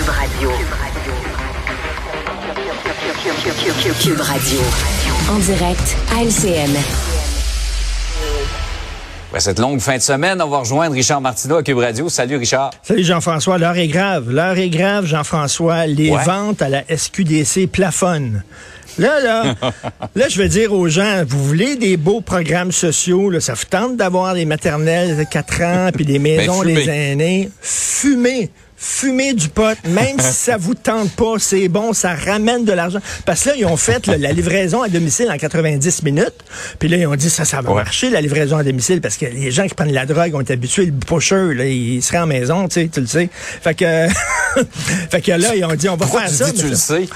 Cube Radio. Cube Radio. En direct à LCN. cette longue fin de semaine, on va rejoindre Richard Martineau à Cube Radio. Salut Richard. Salut Jean-François. L'heure est grave. L'heure est grave, Jean-François. Les ventes à la SQDC plafonnent. Là, là, là, je vais dire aux gens, vous voulez des beaux programmes sociaux, là, ça vous tente d'avoir des maternelles de 4 ans, puis des ben, maisons des aînés, fumez fumez du pot, même si ça vous tente pas, c'est bon, ça ramène de l'argent. Parce que là, ils ont fait la livraison à domicile en 90 minutes. Puis là, ils ont dit ça, ça va marcher, la livraison à domicile, parce que les gens qui prennent la drogue ont été habitués, le pusher, là, il serait en maison, tu sais, tu le sais. Fait que, fait que là, ils ont dit, on va faire tu ça. Dis, tu le sais?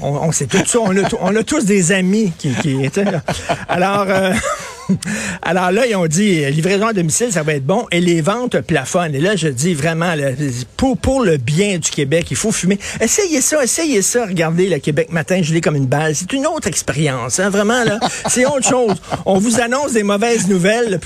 On, sait tout ça. On a, tous des amis qui, qui étaient là. Alors, euh, alors là, ils ont dit, livraison à domicile, ça va être bon. Et les ventes plafonnent. Et là, je dis vraiment, pour, pour le bien du Québec, il faut fumer. Essayez ça, essayez ça. Regardez le Québec matin, je l'ai comme une balle. C'est une autre expérience. Hein, vraiment, là. C'est autre chose. On vous annonce des mauvaises nouvelles.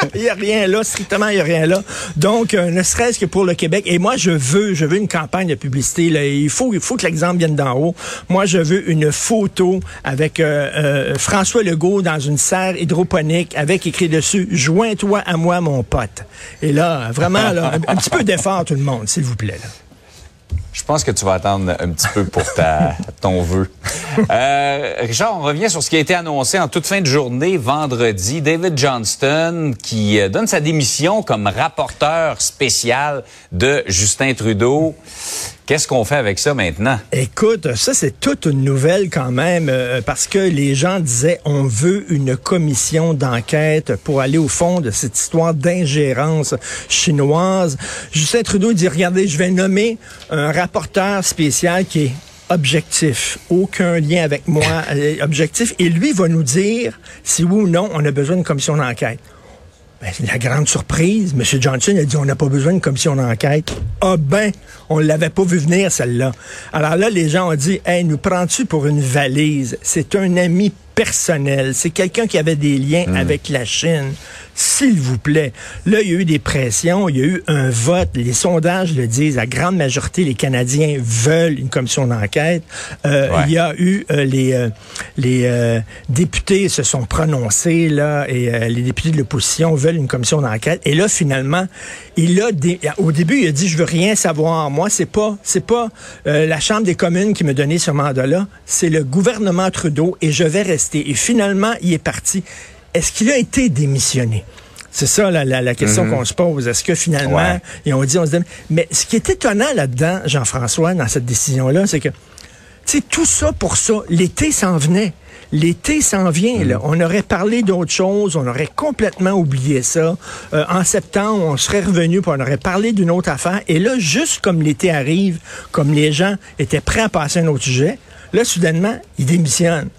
Il n'y a rien là, strictement, il n'y a rien là. Donc, euh, ne serait-ce que pour le Québec. Et moi, je veux, je veux une campagne de publicité. Là. Il faut, il faut que l'exemple vienne d'en haut. Moi, je veux une photo avec euh, euh, François Legault dans une serre hydroponique avec écrit dessus Joins-toi à moi, mon pote. Et là, vraiment, là, un, un petit peu d'effort, tout le monde, s'il vous plaît. Là. Je pense que tu vas attendre un petit peu pour ta, ton vœu. Euh, Richard, on revient sur ce qui a été annoncé en toute fin de journée vendredi. David Johnston qui euh, donne sa démission comme rapporteur spécial de Justin Trudeau. Qu'est-ce qu'on fait avec ça maintenant? Écoute, ça c'est toute une nouvelle quand même, euh, parce que les gens disaient on veut une commission d'enquête pour aller au fond de cette histoire d'ingérence chinoise. Justin Trudeau dit, regardez, je vais nommer un rapporteur spécial qui est objectif, aucun lien avec moi, euh, objectif, et lui va nous dire si oui ou non on a besoin d'une commission d'enquête. Ben, la grande surprise, M. Johnson a dit on n'a pas besoin d'une commission d'enquête. Ah ben, on l'avait pas vu venir celle-là. Alors là, les gens ont dit Hey, nous prends-tu pour une valise? C'est un ami personnel. C'est quelqu'un qui avait des liens hmm. avec la Chine. S'il vous plaît. Là, il y a eu des pressions, il y a eu un vote. Les sondages le disent. La grande majorité, les Canadiens veulent une commission d'enquête. Euh, il y a eu euh, les euh, les députés se sont prononcés là et les députés de l'opposition veulent une commission d'enquête. Et là, finalement, il a au début, il a dit je veux rien savoir. Moi, c'est pas c'est pas la Chambre des communes qui me donnait ce mandat-là. C'est le gouvernement Trudeau et je vais rester et finalement, il est parti. Est-ce qu'il a été démissionné? C'est ça la, question mhm. qu'on se pose. Est-ce que finalement, et on dit, on se dit, mais ce qui est étonnant là-dedans, Jean-François, dans cette décision-là, c'est que, tu sais, tout ça pour ça, l'été s'en venait. L'été s'en vient. Là. Mhm. On aurait parlé d'autre chose, on aurait complètement oublié ça. Euh, en septembre, on serait revenu, puis on aurait parlé d'une autre affaire. Et là, juste comme l'été arrive, comme les gens étaient prêts à passer à un autre sujet, là, soudainement, ils démissionnent.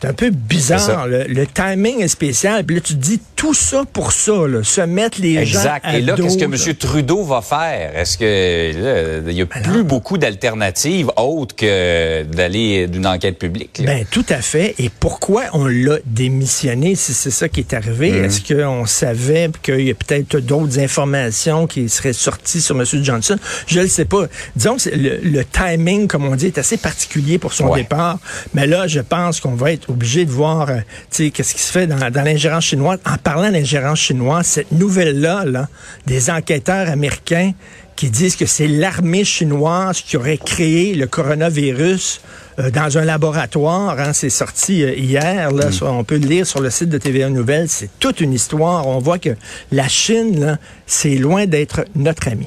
C'est un peu bizarre. Le, timing est spécial. Puis là, tu dis tout ça pour ça, se mettre les gens à Et là, qu'est-ce que M. Trudeau va faire? Est-ce que il y a plus beaucoup d'alternatives autres que d'aller d'une enquête publique? Ben, tout à fait. Et pourquoi on l'a démissionné si c'est ça qui est arrivé? Hmm. Est-ce qu'on savait qu'il y a peut-être d'autres informations qui seraient sorties sur M. Johnson? Je ne sais pas. Disons que le, timing, comme on dit, est assez particulier pour son départ. Mais là, je pense qu'on va être obligé de voir, euh, qu'est-ce qui se fait dans, l'ingérence chinoise. En parlant d'ingérence chinoise, cette nouvelle-là, là, des enquêteurs américains qui disent que c'est l'armée chinoise qui aurait créé le coronavirus euh, dans un laboratoire. Hein, c'est sorti euh, hier. Là, mm. on peut le lire sur le site de TVA Nouvelles. C'est toute une histoire. On voit que la Chine, c'est loin d'être notre ami.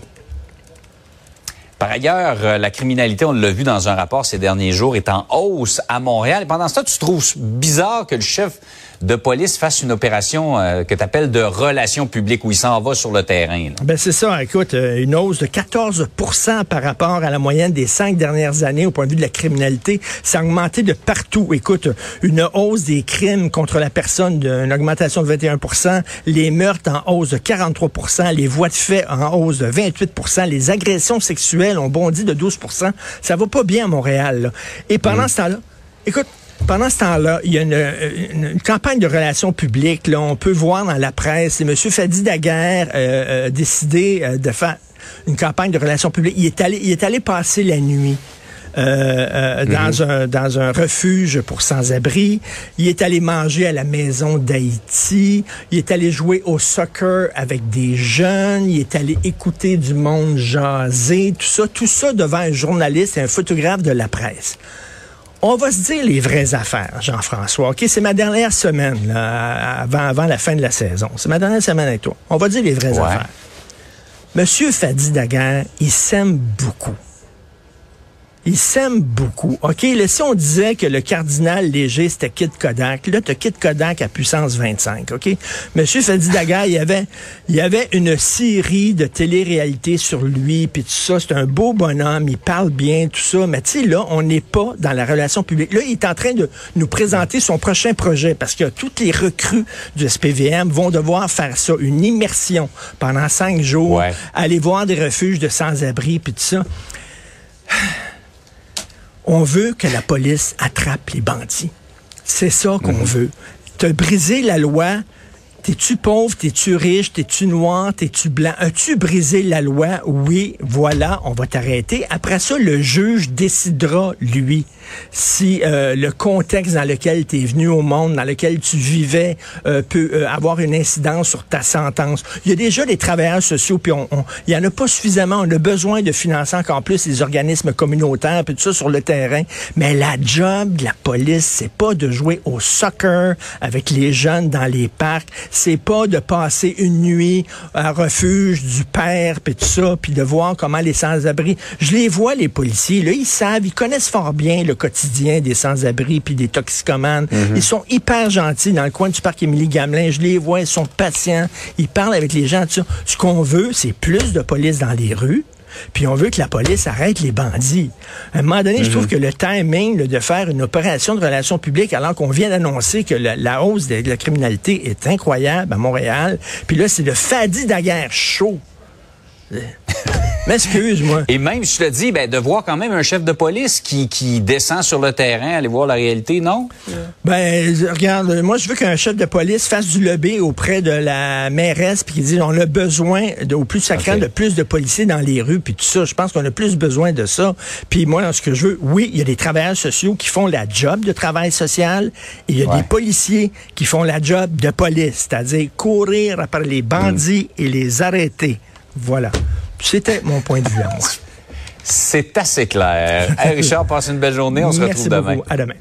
Par ailleurs, euh, la criminalité, on l'a vu dans un rapport ces derniers jours, est en hausse à Montréal. Et pendant ce temps, tu trouves bizarre que le chef de police fasse une opération euh, que tu appelles de relations publiques où il s'en va sur le terrain. Ben c'est ça. Écoute, euh, une hausse de 14% par rapport à la moyenne des cinq dernières années au point de vue de la criminalité. Ça a augmenté de partout. Écoute, une hausse des crimes contre la personne d'une augmentation de 21% les meurtres en hausse de 43% les voies de fait en hausse de 28% les agressions sexuelles ont bondi de 12% Ça va pas bien à Montréal. Et pendant mm. ce temps-là, écoute, pendant ce temps-là, il y a une, campagne de relations publiques. Là, on peut voir dans la presse, M. Fadi Daguerre euh, euh, décidé euh, de faire une campagne de relations publiques. Il est allé, il est allé passer la nuit. Euh, euh, dans, Mhm. un, dans un refuge pour sans-abri. Il est allé manger à la maison d'Haïti. Il est allé jouer au soccer avec des jeunes. Il est allé écouter du monde jaser. Tout ça, tout ça devant un journaliste et un photographe de la presse. On va se dire les vraies affaires, Jean-François. OK, c'est ma dernière semaine là, avant, avant la fin de la saison. C'est ma dernière semaine avec toi. On va dire les vraies Ouais. affaires. Monsieur Fadi Daguerre, il s'aime beaucoup. Il s'aime beaucoup. OK, là, si on disait que le cardinal léger, c'était Kid Kodak, là, tu Kid Kodak à puissance 25, OK? Monsieur Fadi Daguerre, il y avait, il y avait une série de télé-réalité sur lui, puis tout ça. C'est un beau bonhomme, il parle bien, tout ça. Mais tu sais, là, on n'est pas dans la relation publique. Là, il est en train de nous présenter son prochain projet, parce que toutes les recrues du SPVM vont devoir faire ça, une immersion pendant cinq jours, Ouais. aller voir des refuges de sans-abri, puis tout ça. On veut que la police attrape les bandits. C'est ça qu'on veut. Te briser la loi. T'es-tu pauvre, t'es-tu riche, t'es-tu noir, t'es-tu blanc? As-tu brisé la loi? Oui, voilà, on va t'arrêter. Après ça, le juge décidera, lui, si euh, le contexte dans lequel tu es venu au monde, dans lequel tu vivais, euh, peut euh, avoir une incidence sur ta sentence. Il y a déjà des travailleurs sociaux, puis on, on- il y en a pas suffisamment. On a besoin de financer encore plus les organismes communautaires, puis tout ça sur le terrain. Mais la job de la police, c'est pas de jouer au soccer avec les jeunes dans les parcs. C'est pas de passer une nuit à refuge du père, puis tout ça, puis de voir comment les sans-abri. Je les vois, les policiers, là, ils savent, ils connaissent fort bien le quotidien des sans-abri puis des toxicomanes. Ils sont hyper gentils dans le coin du parc Émilie-Gamelin. Je les vois, ils sont patients, ils parlent avec les gens, tout ça. Ce qu'on veut, c'est plus de police dans les rues. Puis on veut que la police arrête les bandits. À un moment donné, je trouve que le timing là, de faire une opération de relations publiques alors qu'on vient d'annoncer que la, la hausse de, de la criminalité est incroyable à Montréal, puis là, c'est le Fadi Daguerre chaud. M'excuse-moi. Et même, je te dis, ben, de voir quand même un chef de police qui, qui descend sur le terrain, aller voir la réalité, non? Ben, regarde, moi, je veux qu'un chef de police fasse du lobby auprès de la mairesse, puis qu'il dise, on a besoin, de, au plus sacré, de plus de policiers dans les rues, puis tout ça. Je pense qu'on a plus besoin de ça. Puis moi, ce que je veux, oui, il y a des travailleurs sociaux qui font la job de travail social, et il y a Ouais. des policiers qui font la job de police, c'est-à-dire courir après les bandits et les arrêter. Voilà. C'était mon point de vue à moi. C'est assez clair. Hey, Richard, passe une belle journée. On se retrouve demain. beaucoup. À demain.